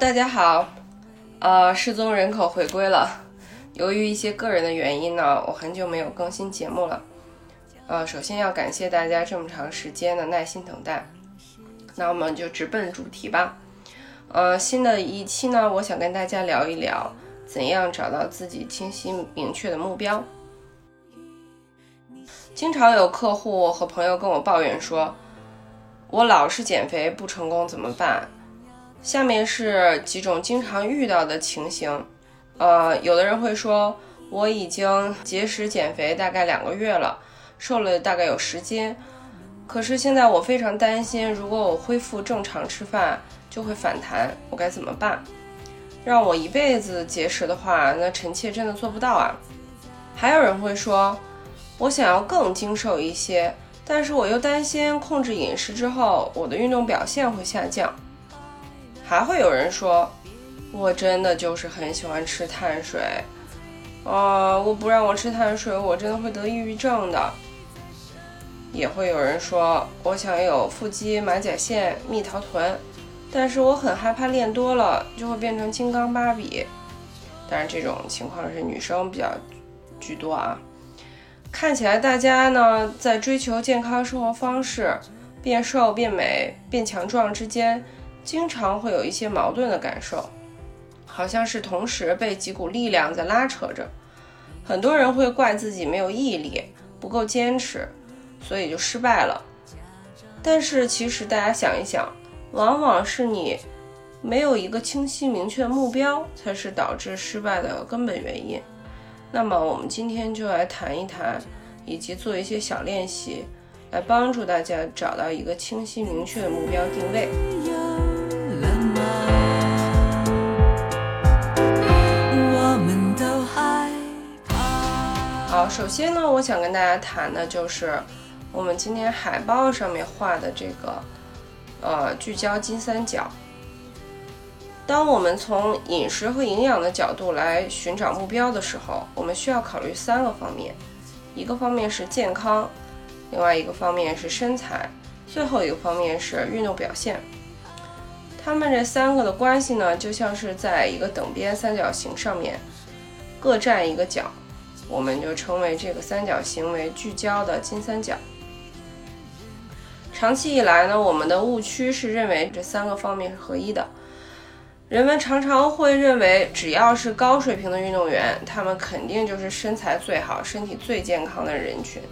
大家好，呃，失踪人口回归了。由于一些个人的原因呢，我很久没有更新节目了。呃，首先要感谢大家这么长时间的耐心等待。那我们就直奔主题吧。呃，新的一期呢，我想跟大家聊一聊怎样找到自己清晰明确的目标。经常有客户和朋友跟我抱怨说，我老是减肥不成功，怎么办？下面是几种经常遇到的情形，呃，有的人会说我已经节食减肥大概两个月了，瘦了大概有十斤，可是现在我非常担心，如果我恢复正常吃饭就会反弹，我该怎么办？让我一辈子节食的话，那臣妾真的做不到啊。还有人会说，我想要更精瘦一些，但是我又担心控制饮食之后，我的运动表现会下降。还会有人说，我真的就是很喜欢吃碳水，啊，我不让我吃碳水，我真的会得抑郁症的。也会有人说，我想有腹肌、马甲线、蜜桃臀，但是我很害怕练多了就会变成金刚芭比。当然，这种情况是女生比较居多啊。看起来大家呢在追求健康生活方式、变瘦、变美、变强壮之间。经常会有一些矛盾的感受，好像是同时被几股力量在拉扯着。很多人会怪自己没有毅力，不够坚持，所以就失败了。但是其实大家想一想，往往是你没有一个清晰明确的目标，才是导致失败的根本原因。那么我们今天就来谈一谈，以及做一些小练习，来帮助大家找到一个清晰明确的目标定位。好，首先呢，我想跟大家谈的就是我们今天海报上面画的这个，呃，聚焦金三角。当我们从饮食和营养的角度来寻找目标的时候，我们需要考虑三个方面，一个方面是健康，另外一个方面是身材，最后一个方面是运动表现。它们这三个的关系呢，就像是在一个等边三角形上面各占一个角。我们就称为这个三角形为聚焦的金三角。长期以来呢，我们的误区是认为这三个方面是合一的。人们常常会认为，只要是高水平的运动员，他们肯定就是身材最好、身体最健康的人群。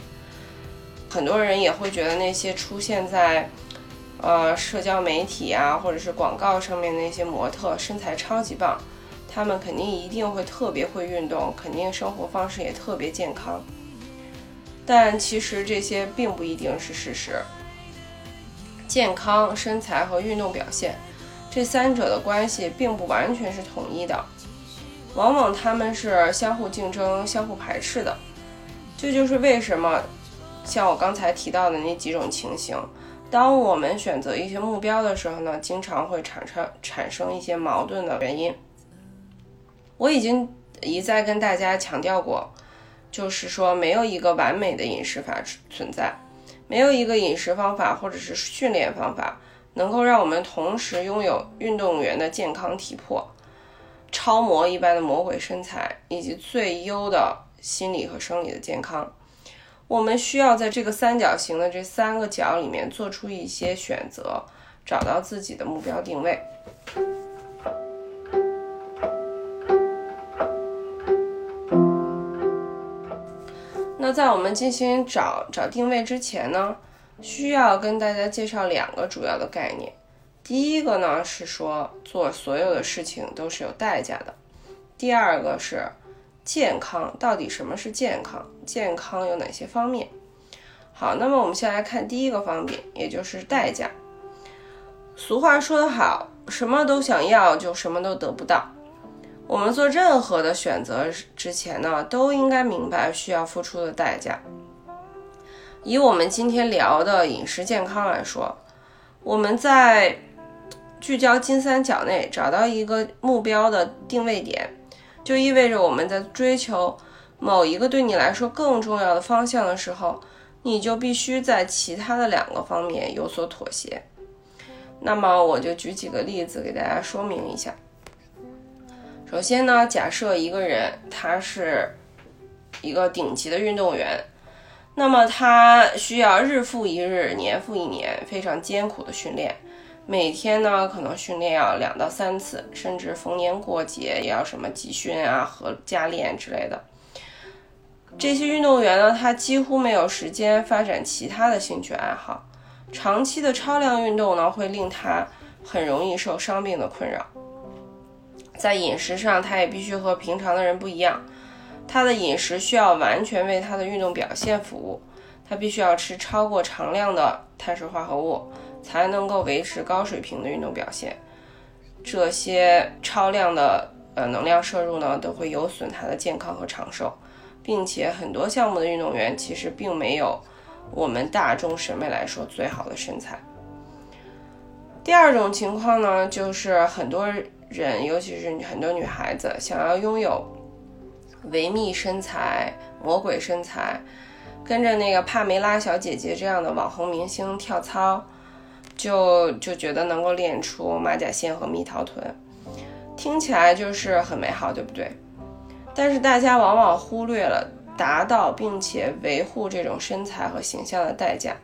很多人也会觉得那些出现在呃社交媒体啊，或者是广告上面那些模特身材超级棒。他们肯定一定会特别会运动，肯定生活方式也特别健康，但其实这些并不一定是事实。健康、身材和运动表现这三者的关系并不完全是统一的，往往他们是相互竞争、相互排斥的。这就是为什么像我刚才提到的那几种情形，当我们选择一些目标的时候呢，经常会产生产生一些矛盾的原因。我已经一再跟大家强调过，就是说没有一个完美的饮食法存在，没有一个饮食方法或者是训练方法能够让我们同时拥有运动员的健康体魄、超模一般的魔鬼身材以及最优的心理和生理的健康。我们需要在这个三角形的这三个角里面做出一些选择，找到自己的目标定位。那在我们进行找找定位之前呢，需要跟大家介绍两个主要的概念。第一个呢是说做所有的事情都是有代价的。第二个是健康，到底什么是健康？健康有哪些方面？好，那么我们先来看第一个方面，也就是代价。俗话说得好，什么都想要，就什么都得不到。我们做任何的选择之前呢，都应该明白需要付出的代价。以我们今天聊的饮食健康来说，我们在聚焦金三角内找到一个目标的定位点，就意味着我们在追求某一个对你来说更重要的方向的时候，你就必须在其他的两个方面有所妥协。那么我就举几个例子给大家说明一下。首先呢，假设一个人他是一个顶级的运动员，那么他需要日复一日、年复一年非常艰苦的训练，每天呢可能训练要两到三次，甚至逢年过节也要什么集训啊和加练之类的。这些运动员呢，他几乎没有时间发展其他的兴趣爱好。长期的超量运动呢，会令他很容易受伤病的困扰。在饮食上，他也必须和平常的人不一样。他的饮食需要完全为他的运动表现服务。他必须要吃超过常量的碳水化合物，才能够维持高水平的运动表现。这些超量的呃能量摄入呢，都会有损他的健康和长寿，并且很多项目的运动员其实并没有。我们大众审美来说最好的身材。第二种情况呢，就是很多人，尤其是很多女孩子，想要拥有维密身材、魔鬼身材，跟着那个帕梅拉小姐姐这样的网红明星跳操，就就觉得能够练出马甲线和蜜桃臀，听起来就是很美好，对不对？但是大家往往忽略了。达到并且维护这种身材和形象的代价，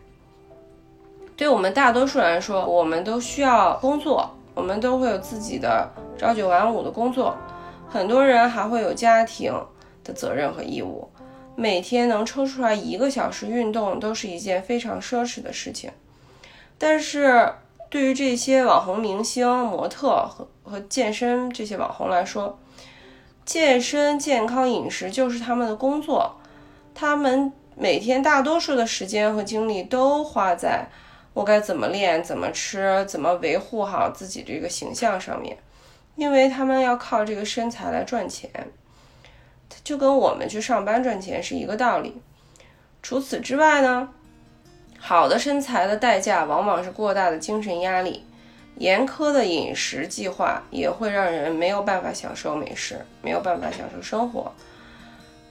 对我们大多数人来说，我们都需要工作，我们都会有自己的朝九晚五的工作，很多人还会有家庭的责任和义务，每天能抽出来一个小时运动都是一件非常奢侈的事情。但是对于这些网红明星、模特和和健身这些网红来说，健身、健康饮食就是他们的工作，他们每天大多数的时间和精力都花在我该怎么练、怎么吃、怎么维护好自己这个形象上面，因为他们要靠这个身材来赚钱，就跟我们去上班赚钱是一个道理。除此之外呢，好的身材的代价往往是过大的精神压力。严苛的饮食计划也会让人没有办法享受美食，没有办法享受生活。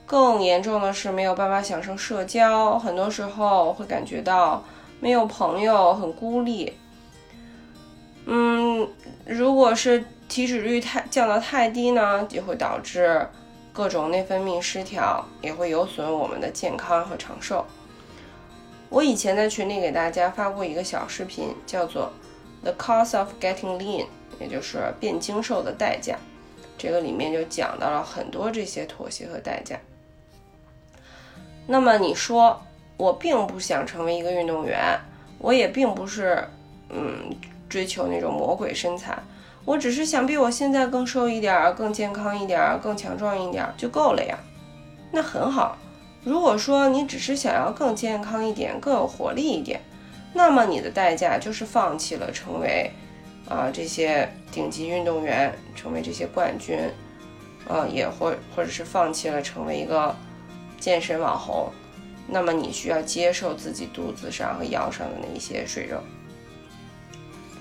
更严重的是没有办法享受社交，很多时候会感觉到没有朋友，很孤立。嗯，如果是体脂率太降到太低呢，也会导致各种内分泌失调，也会有损我们的健康和长寿。我以前在群里给大家发过一个小视频，叫做。The cost of getting lean，也就是变精瘦的代价，这个里面就讲到了很多这些妥协和代价。那么你说，我并不想成为一个运动员，我也并不是嗯追求那种魔鬼身材，我只是想比我现在更瘦一点，更健康一点，更强壮一点就够了呀。那很好。如果说你只是想要更健康一点，更有活力一点。那么你的代价就是放弃了成为啊这些顶级运动员，成为这些冠军，啊也或或者是放弃了成为一个健身网红。那么你需要接受自己肚子上和腰上的那一些赘肉。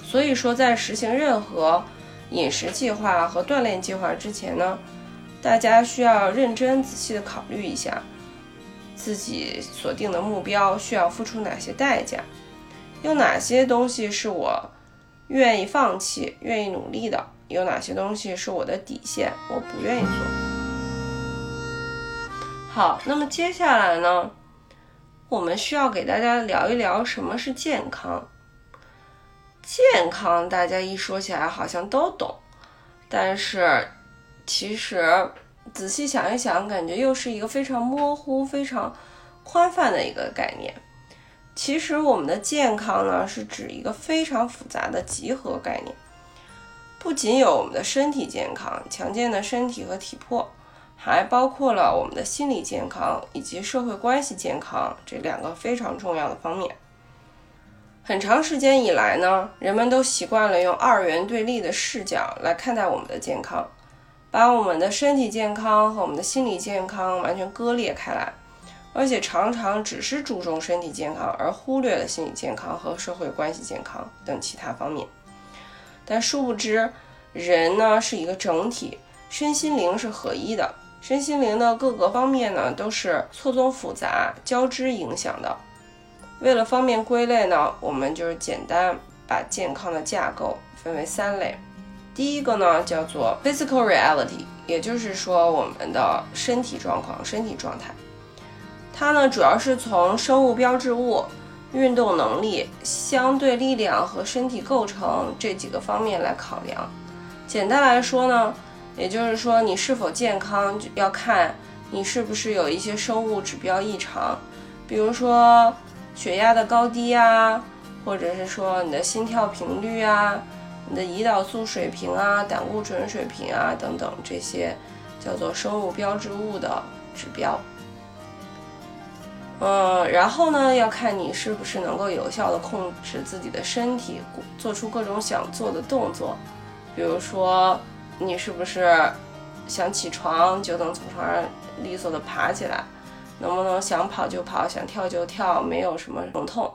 所以说，在实行任何饮食计划和锻炼计划之前呢，大家需要认真仔细的考虑一下自己所定的目标需要付出哪些代价。有哪些东西是我愿意放弃、愿意努力的？有哪些东西是我的底线，我不愿意做？好，那么接下来呢，我们需要给大家聊一聊什么是健康。健康，大家一说起来好像都懂，但是其实仔细想一想，感觉又是一个非常模糊、非常宽泛的一个概念。其实我们的健康呢，是指一个非常复杂的集合概念，不仅有我们的身体健康、强健的身体和体魄，还包括了我们的心理健康以及社会关系健康这两个非常重要的方面。很长时间以来呢，人们都习惯了用二元对立的视角来看待我们的健康，把我们的身体健康和我们的心理健康完全割裂开来。而且常常只是注重身体健康，而忽略了心理健康和社会关系健康等其他方面。但殊不知，人呢是一个整体，身心灵是合一的，身心灵的各个方面呢都是错综复杂、交织影响的。为了方便归类呢，我们就是简单把健康的架构分为三类。第一个呢叫做 physical reality，也就是说我们的身体状况、身体状态。它呢主要是从生物标志物、运动能力、相对力量和身体构成这几个方面来考量。简单来说呢，也就是说你是否健康要看你是不是有一些生物指标异常，比如说血压的高低啊，或者是说你的心跳频率啊。你的胰岛素水平啊、胆固醇水平啊等等，这些叫做生物标志物的指标。嗯，然后呢，要看你是不是能够有效的控制自己的身体，做出各种想做的动作。比如说，你是不是想起床就能从床上利索的爬起来？能不能想跑就跑，想跳就跳，没有什么疼痛？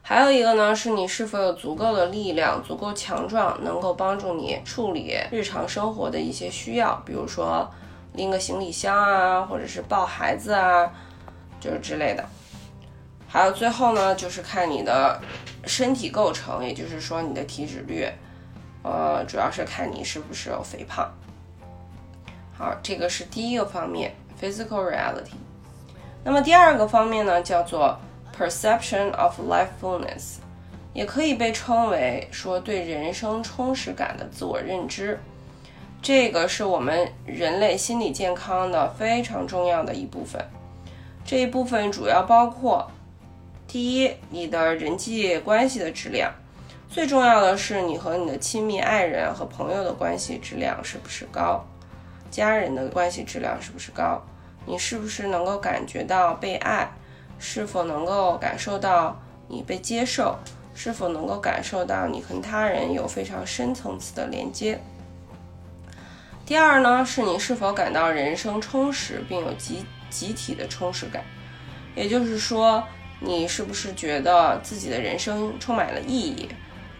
还有一个呢，是你是否有足够的力量，足够强壮，能够帮助你处理日常生活的一些需要，比如说拎个行李箱啊，或者是抱孩子啊，就是之类的。还有最后呢，就是看你的身体构成，也就是说你的体脂率，呃，主要是看你是不是有肥胖。好，这个是第一个方面，physical reality。那么第二个方面呢，叫做。Perception of lifefulness，也可以被称为说对人生充实感的自我认知。这个是我们人类心理健康的非常重要的一部分。这一部分主要包括：第一，你的人际关系的质量；最重要的是你和你的亲密爱人和朋友的关系质量是不是高？家人的关系质量是不是高？你是不是能够感觉到被爱？是否能够感受到你被接受？是否能够感受到你和他人有非常深层次的连接？第二呢，是你是否感到人生充实，并有集集体的充实感？也就是说，你是不是觉得自己的人生充满了意义，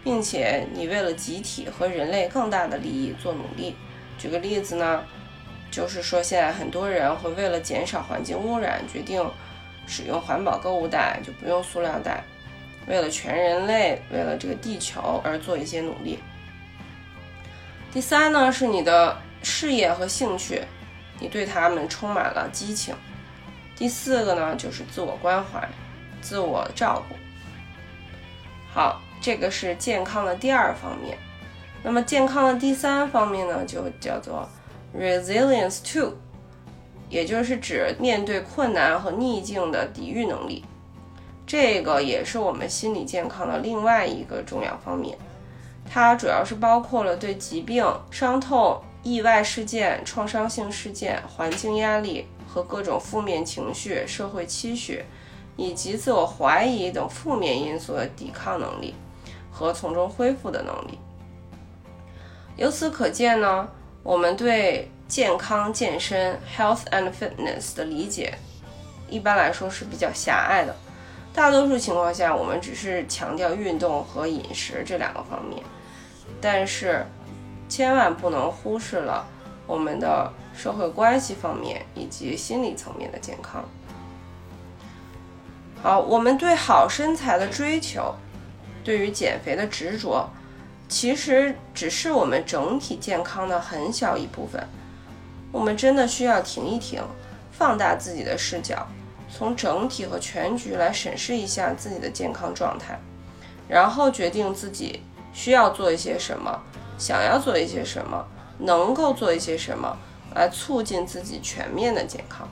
并且你为了集体和人类更大的利益做努力？举个例子呢，就是说现在很多人会为了减少环境污染，决定。使用环保购物袋就不用塑料袋，为了全人类，为了这个地球而做一些努力。第三呢，是你的事业和兴趣，你对他们充满了激情。第四个呢，就是自我关怀、自我照顾。好，这个是健康的第二方面。那么健康的第三方面呢，就叫做 resilience to，。也就是指面对困难和逆境的抵御能力，这个也是我们心理健康的另外一个重要方面。它主要是包括了对疾病、伤痛、意外事件、创伤性事件、环境压力和各种负面情绪、社会期许以及自我怀疑等负面因素的抵抗能力和从中恢复的能力。由此可见呢，我们对。健康健身 （health and fitness） 的理解，一般来说是比较狭隘的。大多数情况下，我们只是强调运动和饮食这两个方面，但是千万不能忽视了我们的社会关系方面以及心理层面的健康。好，我们对好身材的追求，对于减肥的执着，其实只是我们整体健康的很小一部分。我们真的需要停一停，放大自己的视角，从整体和全局来审视一下自己的健康状态，然后决定自己需要做一些什么，想要做一些什么，能够做一些什么，来促进自己全面的健康。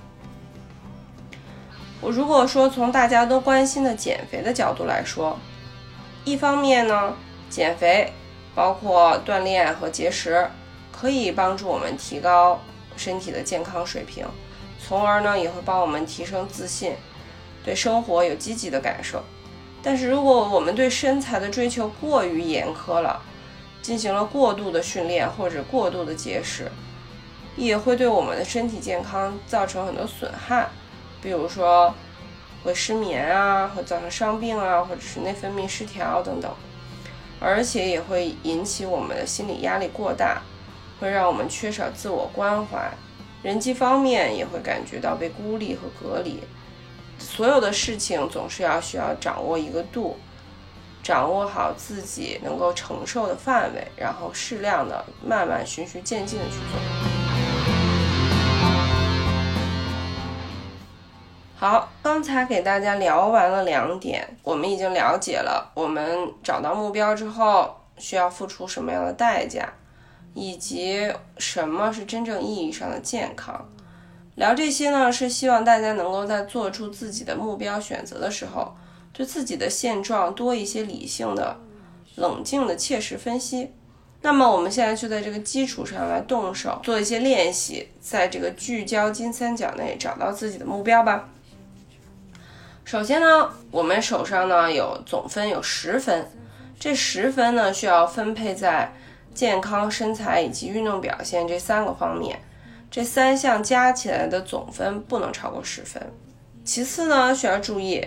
我如果说从大家都关心的减肥的角度来说，一方面呢，减肥包括锻炼和节食，可以帮助我们提高。身体的健康水平，从而呢也会帮我们提升自信，对生活有积极的感受。但是如果我们对身材的追求过于严苛了，进行了过度的训练或者过度的节食，也会对我们的身体健康造成很多损害，比如说会失眠啊，会造成伤病啊，或者是内分泌失调等等，而且也会引起我们的心理压力过大。会让我们缺少自我关怀，人际方面也会感觉到被孤立和隔离。所有的事情总是要需要掌握一个度，掌握好自己能够承受的范围，然后适量的、慢慢、循序渐进的去做。好，刚才给大家聊完了两点，我们已经了解了我们找到目标之后需要付出什么样的代价，以及什么是真正意义上的健康。聊这些呢，是希望大家能够在做出自己的目标选择的时候，对自己的现状多一些理性的、冷静的切实分析。那么我们现在就在这个基础上来动手做一些练习，在这个聚焦金三角内找到自己的目标吧。首先呢，我们手上呢有总分有十分，这十分呢需要分配在健康、身材以及运动表现这三个方面，这三项加起来的总分不能超过十分。其次呢，需要注意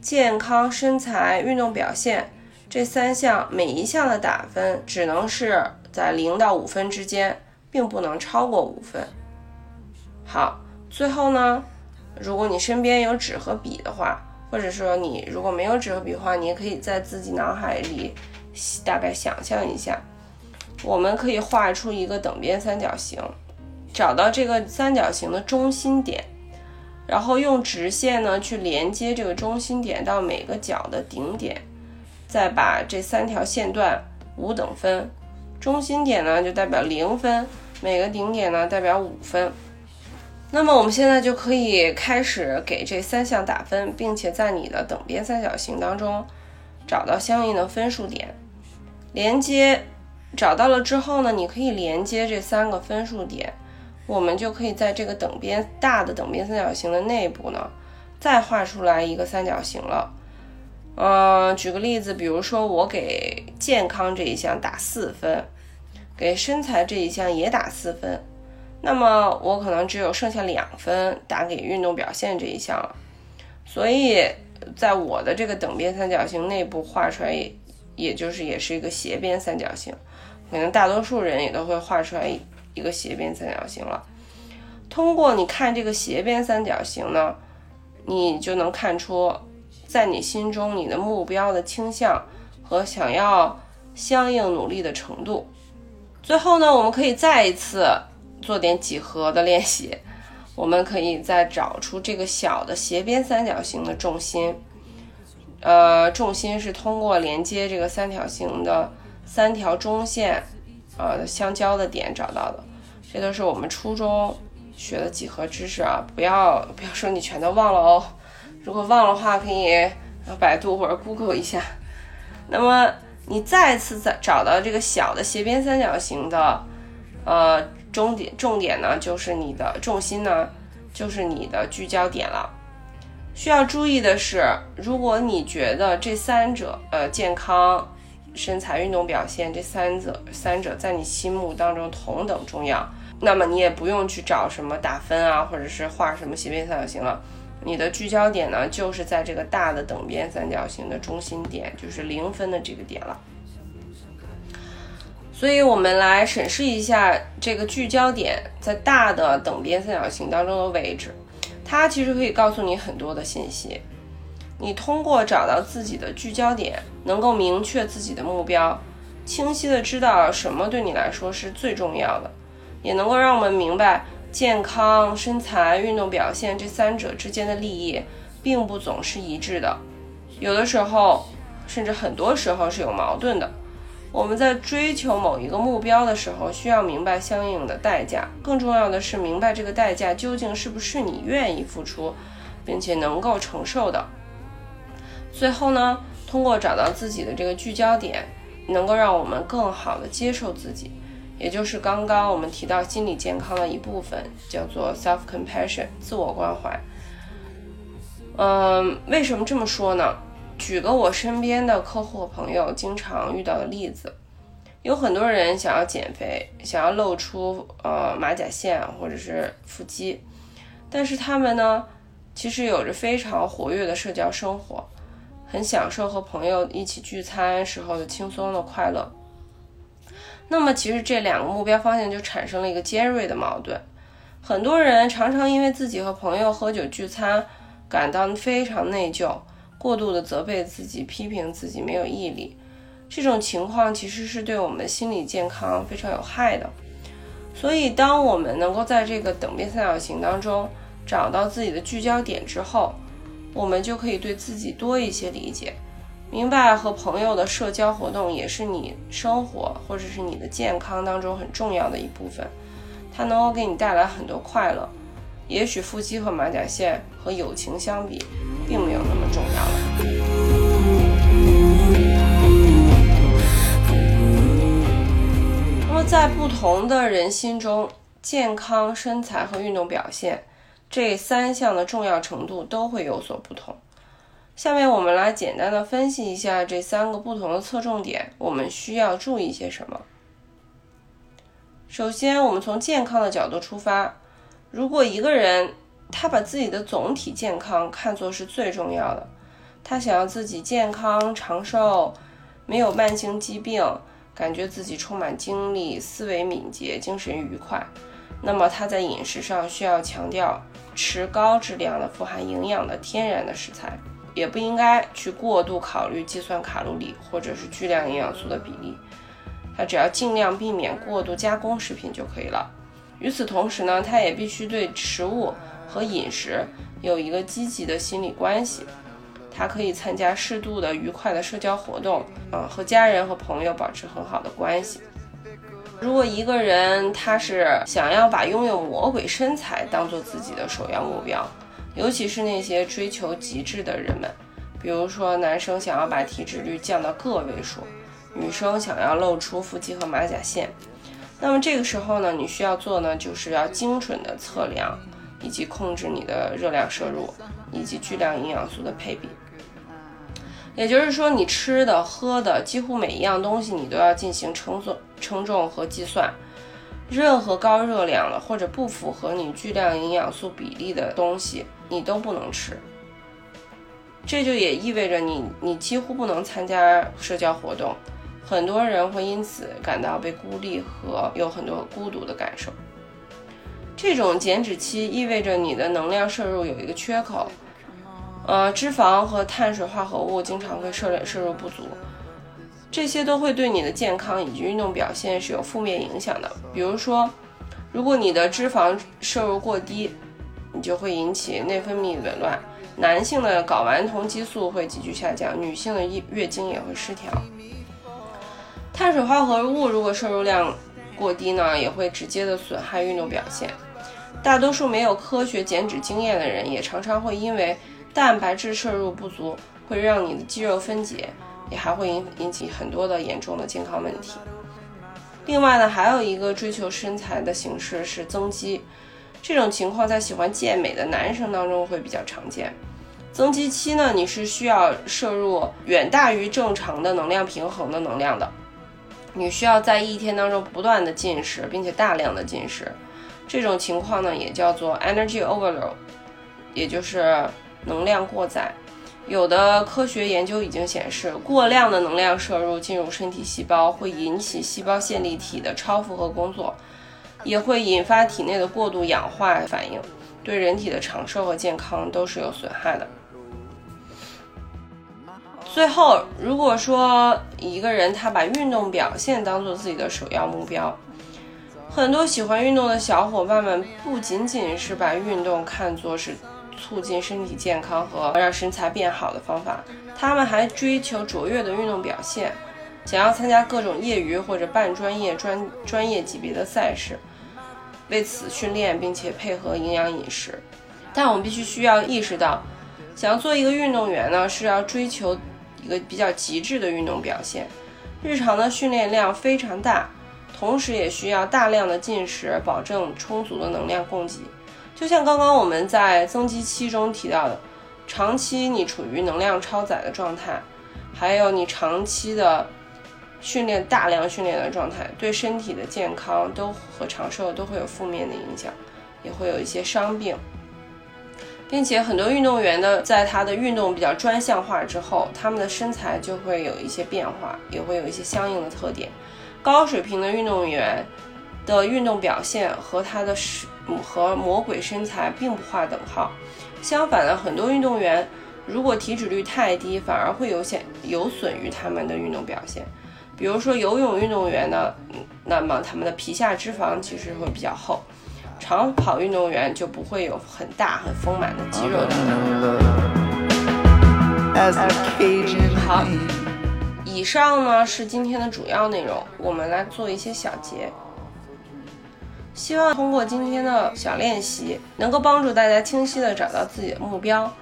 健康、身材、运动表现这三项每一项的打分只能是在零到五分之间，并不能超过五分。好，最后呢。如果你身边有纸和笔的话，或者说你如果没有纸和笔的话，你也可以在自己脑海里大概想象一下，我们可以画出一个等边三角形，找到这个三角形的中心点，然后用直线呢去连接这个中心点到每个角的顶点，再把这三条线段五等分，中心点呢就代表零分，每个顶点呢代表五分。那么我们现在就可以开始给这三项打分，并且在你的等边三角形当中找到相应的分数点，连接找到了之后呢，你可以连接这三个分数点，我们就可以在这个等边大的等边三角形的内部呢，再画出来一个三角形了。嗯，举个例子，比如说我给健康这一项打四分，给身材这一项也打四分。那么我可能只有剩下两分打给运动表现这一项了，所以在我的这个等边三角形内部画出来，也就是也是一个斜边三角形，可能大多数人也都会画出来一个斜边三角形了。通过你看这个斜边三角形呢，你就能看出在你心中你的目标的倾向和想要相应努力的程度。最后呢，我们可以再一次。做点几何的练习，我们可以再找出这个小的斜边三角形的重心。呃，重心是通过连接这个三角形的三条中线，呃，相交的点找到的。这都是我们初中学的几何知识啊，不要不要说你全都忘了哦。如果忘了话，可以百度或者 Google 一下。那么你再次再找到这个小的斜边三角形的，呃。重点重点呢，就是你的重心呢，就是你的聚焦点了。需要注意的是，如果你觉得这三者，呃，健康、身材、运动表现这三者三者在你心目当中同等重要，那么你也不用去找什么打分啊，或者是画什么斜边三角形了。你的聚焦点呢，就是在这个大的等边三角形的中心点，就是零分的这个点了。所以，我们来审视一下这个聚焦点在大的等边三角形当中的位置。它其实可以告诉你很多的信息。你通过找到自己的聚焦点，能够明确自己的目标，清晰的知道什么对你来说是最重要的，也能够让我们明白健康、身材、运动表现这三者之间的利益并不总是一致的，有的时候，甚至很多时候是有矛盾的。我们在追求某一个目标的时候，需要明白相应的代价。更重要的是，明白这个代价究竟是不是你愿意付出，并且能够承受的。最后呢，通过找到自己的这个聚焦点，能够让我们更好的接受自己，也就是刚刚我们提到心理健康的一部分，叫做 self compassion 自我关怀。嗯，为什么这么说呢？举个我身边的客户朋友经常遇到的例子，有很多人想要减肥，想要露出呃马甲线或者是腹肌，但是他们呢，其实有着非常活跃的社交生活，很享受和朋友一起聚餐时候的轻松的快乐。那么其实这两个目标方向就产生了一个尖锐的矛盾，很多人常常因为自己和朋友喝酒聚餐感到非常内疚。过度的责备自己、批评自己，没有毅力。这种情况其实是对我们的心理健康非常有害的。所以，当我们能够在这个等边三角形当中找到自己的聚焦点之后，我们就可以对自己多一些理解，明白和朋友的社交活动也是你生活或者是你的健康当中很重要的一部分，它能够给你带来很多快乐。也许腹肌和马甲线和友情相比，并没有那么重要了。那么，在不同的人心中，健康、身材和运动表现这三项的重要程度都会有所不同。下面我们来简单的分析一下这三个不同的侧重点，我们需要注意些什么。首先，我们从健康的角度出发，如果一个人他把自己的总体健康看作是最重要的，他想要自己健康长寿，没有慢性疾病。感觉自己充满精力、思维敏捷、精神愉快，那么他在饮食上需要强调吃高质量的、富含营养的天然的食材，也不应该去过度考虑计算卡路里或者是巨量营养素的比例，他只要尽量避免过度加工食品就可以了。与此同时呢，他也必须对食物和饮食有一个积极的心理关系。他可以参加适度的愉快的社交活动，啊，和家人和朋友保持很好的关系。如果一个人他是想要把拥有魔鬼身材当做自己的首要目标，尤其是那些追求极致的人们，比如说男生想要把体脂率降到个位数，女生想要露出腹肌和马甲线，那么这个时候呢，你需要做呢，就是要精准的测量以及控制你的热量摄入以及巨量营养素的配比。也就是说，你吃的、喝的，几乎每一样东西，你都要进行称重、称重和计算。任何高热量的或者不符合你巨量营养素比例的东西，你都不能吃。这就也意味着你，你几乎不能参加社交活动。很多人会因此感到被孤立和有很多孤独的感受。这种减脂期意味着你的能量摄入有一个缺口。呃，脂肪和碳水化合物经常会摄摄入不足，这些都会对你的健康以及运动表现是有负面影响的。比如说，如果你的脂肪摄入过低，你就会引起内分泌紊乱，男性的睾丸酮激素会急剧下降，女性的月月经也会失调。碳水化合物如果摄入量过低呢，也会直接的损害运动表现。大多数没有科学减脂经验的人，也常常会因为蛋白质摄入不足会让你的肌肉分解，也还会引引起很多的严重的健康问题。另外呢，还有一个追求身材的形式是增肌，这种情况在喜欢健美的男生当中会比较常见。增肌期呢，你是需要摄入远大于正常的能量平衡的能量的，你需要在一天当中不断的进食，并且大量的进食。这种情况呢，也叫做 energy overload，也就是。能量过载，有的科学研究已经显示，过量的能量摄入进入身体细胞会引起细胞线粒体的超负荷工作，也会引发体内的过度氧化反应，对人体的长寿和健康都是有损害的。最后，如果说一个人他把运动表现当做自己的首要目标，很多喜欢运动的小伙伴们不仅仅是把运动看作是。促进身体健康和让身材变好的方法，他们还追求卓越的运动表现，想要参加各种业余或者半专业、专专业级别的赛事，为此训练并且配合营养饮食。但我们必须需要意识到，想要做一个运动员呢，是要追求一个比较极致的运动表现，日常的训练量非常大，同时也需要大量的进食，保证充足的能量供给。就像刚刚我们在增肌期中提到的，长期你处于能量超载的状态，还有你长期的训练大量训练的状态，对身体的健康都和长寿都会有负面的影响，也会有一些伤病，并且很多运动员呢，在他的运动比较专项化之后，他们的身材就会有一些变化，也会有一些相应的特点。高水平的运动员的运动表现和他的是。和魔鬼身材并不划等号，相反的，很多运动员如果体脂率太低，反而会有显有损于他们的运动表现。比如说游泳运动员呢，那么他们的皮下脂肪其实会比较厚；长跑运动员就不会有很大很丰满的肌肉好，以上呢是今天的主要内容，我们来做一些小结。希望通过今天的小练习，能够帮助大家清晰的找到自己的目标，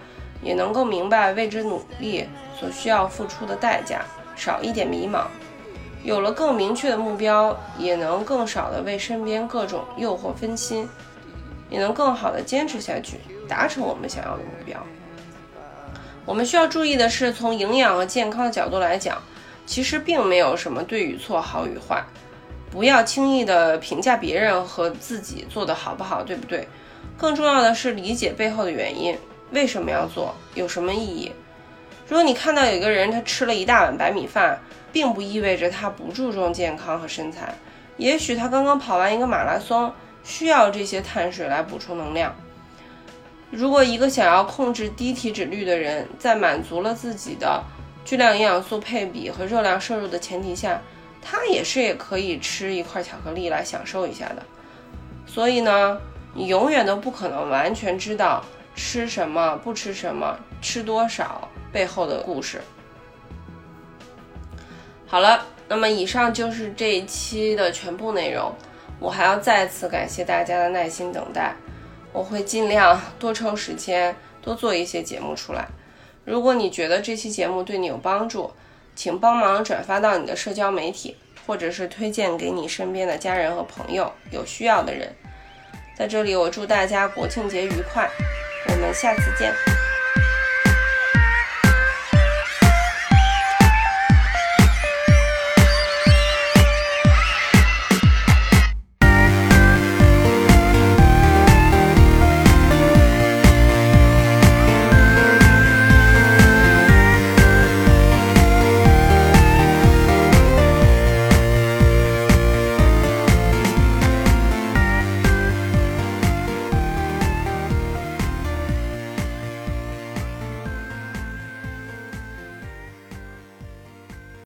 也能够明白为之努力所需要付出的代价，少一点迷茫。有了更明确的目标，也能更少的为身边各种诱惑分心，也能更好的坚持下去，达成我们想要的目标。我们需要注意的是，从营养和健康的角度来讲，其实并没有什么对与错、好与坏。不要轻易的评价别人和自己做的好不好，对不对？更重要的是理解背后的原因，为什么要做，有什么意义。如果你看到有一个人他吃了一大碗白米饭，并不意味着他不注重健康和身材，也许他刚刚跑完一个马拉松，需要这些碳水来补充能量。如果一个想要控制低体脂率的人，在满足了自己的巨量营养素配比和热量摄入的前提下，他也是也可以吃一块巧克力来享受一下的，所以呢，你永远都不可能完全知道吃什么、不吃什么、吃多少背后的故事。好了，那么以上就是这一期的全部内容。我还要再次感谢大家的耐心等待，我会尽量多抽时间多做一些节目出来。如果你觉得这期节目对你有帮助，请帮忙转发到你的社交媒体，或者是推荐给你身边的家人和朋友，有需要的人。在这里，我祝大家国庆节愉快，我们下次见。